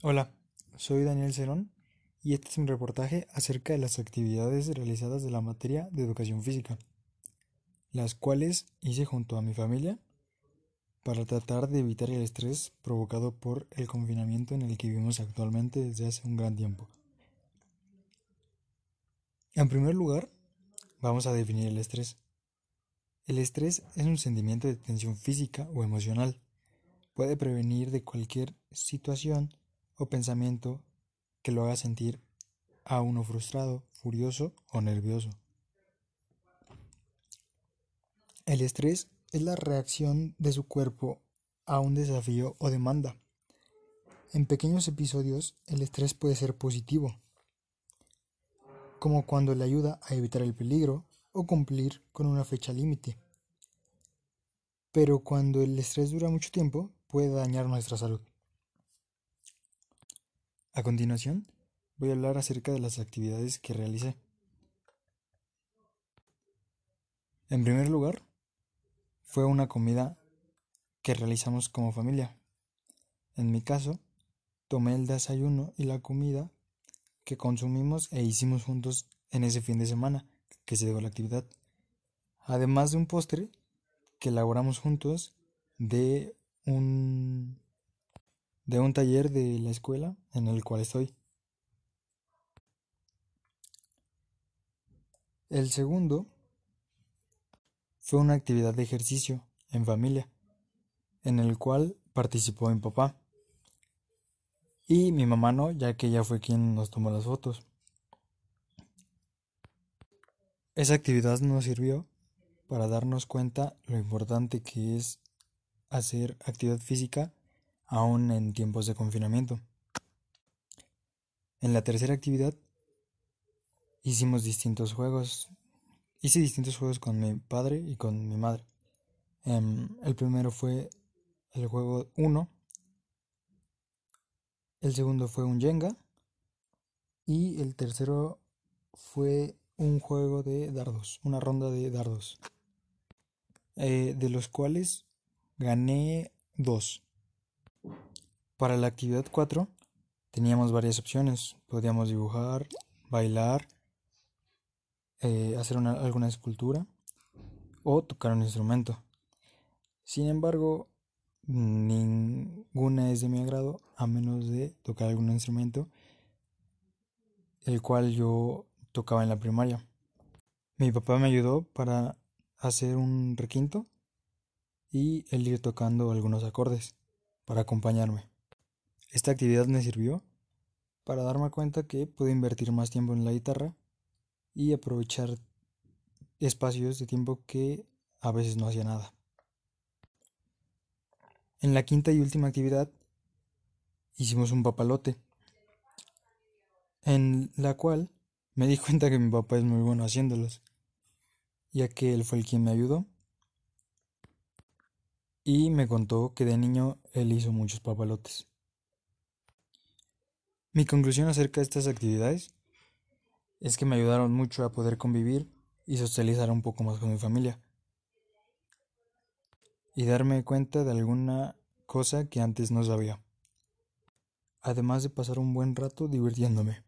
Hola, soy Daniel Cerón y este es un reportaje acerca de las actividades realizadas de la materia de educación física, las cuales hice junto a mi familia para tratar de evitar el estrés provocado por el confinamiento en el que vivimos actualmente desde hace un gran tiempo. En primer lugar, vamos a definir el estrés. El estrés es un sentimiento de tensión física o emocional. Puede prevenir de cualquier situación o pensamiento que lo haga sentir a uno frustrado, furioso o nervioso. El estrés es la reacción de su cuerpo a un desafío o demanda. En pequeños episodios el estrés puede ser positivo, como cuando le ayuda a evitar el peligro o cumplir con una fecha límite. Pero cuando el estrés dura mucho tiempo puede dañar nuestra salud. A continuación, voy a hablar acerca de las actividades que realicé. En primer lugar, fue una comida que realizamos como familia. En mi caso, tomé el desayuno y la comida que consumimos e hicimos juntos en ese fin de semana que se dio la actividad. Además de un postre que elaboramos juntos de un de un taller de la escuela en el cual estoy. El segundo fue una actividad de ejercicio en familia, en el cual participó mi papá y mi mamá no, ya que ella fue quien nos tomó las fotos. Esa actividad nos sirvió para darnos cuenta lo importante que es hacer actividad física aún en tiempos de confinamiento. En la tercera actividad hicimos distintos juegos. Hice distintos juegos con mi padre y con mi madre. Em, el primero fue el juego 1. El segundo fue un Jenga. Y el tercero fue un juego de dardos, una ronda de dardos. Eh, de los cuales gané dos. Para la actividad 4 teníamos varias opciones. Podíamos dibujar, bailar, eh, hacer alguna escultura o tocar un instrumento. Sin embargo, ninguna es de mi agrado a menos de tocar algún instrumento, el cual yo tocaba en la primaria. Mi papá me ayudó para hacer un requinto y él ir tocando algunos acordes para acompañarme. Esta actividad me sirvió para darme cuenta que puedo invertir más tiempo en la guitarra y aprovechar espacios de tiempo que a veces no hacía nada. En la quinta y última actividad hicimos un papalote, en la cual me di cuenta que mi papá es muy bueno haciéndolos, ya que él fue el quien me ayudó y me contó que de niño él hizo muchos papalotes. Mi conclusión acerca de estas actividades es que me ayudaron mucho a poder convivir y socializar un poco más con mi familia y darme cuenta de alguna cosa que antes no sabía, además de pasar un buen rato divirtiéndome.